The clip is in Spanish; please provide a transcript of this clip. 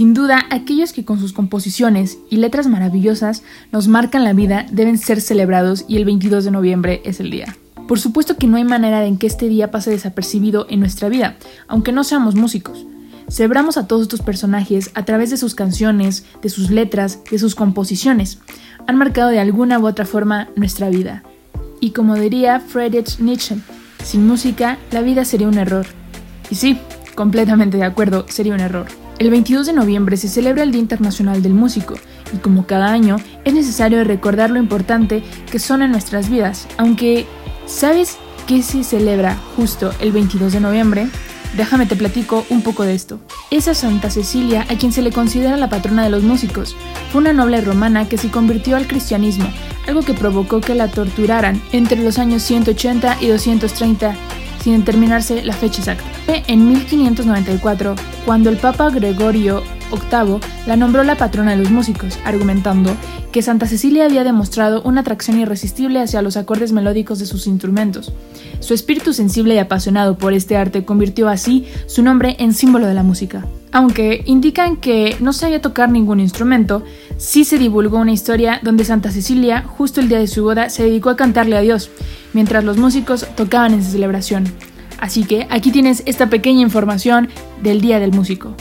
Sin duda, aquellos que con sus composiciones y letras maravillosas nos marcan la vida deben ser celebrados y el 22 de noviembre es el día. Por supuesto que no hay manera en que este día pase desapercibido en nuestra vida, aunque no seamos músicos. Celebramos a todos estos personajes a través de sus canciones, de sus letras, de sus composiciones. Han marcado de alguna u otra forma nuestra vida. Y como diría Friedrich Nietzsche, sin música la vida sería un error. Y sí, completamente de acuerdo, sería un error. El 22 de noviembre se celebra el Día Internacional del Músico, y como cada año es necesario recordar lo importante que son en nuestras vidas, aunque ¿Sabes qué se celebra justo el 22 de noviembre? Déjame te platico un poco de esto. Es a Santa Cecilia a quien se le considera la patrona de los músicos. Fue una noble romana que se convirtió al cristianismo, algo que provocó que la torturaran entre los años 180 y 230, sin determinarse la fecha exacta. En 1594, cuando el Papa Gregorio VIII la nombró la patrona de los músicos, argumentando que Santa Cecilia había demostrado una atracción irresistible hacia los acordes melódicos de sus instrumentos. Su espíritu sensible y apasionado por este arte convirtió así su nombre en símbolo de la música. Aunque indican que no sabía tocar ningún instrumento, sí se divulgó una historia donde Santa Cecilia, justo el día de su boda, se dedicó a cantarle a Dios, mientras los músicos tocaban en su celebración. Así que aquí tienes esta pequeña información del Día del Músico.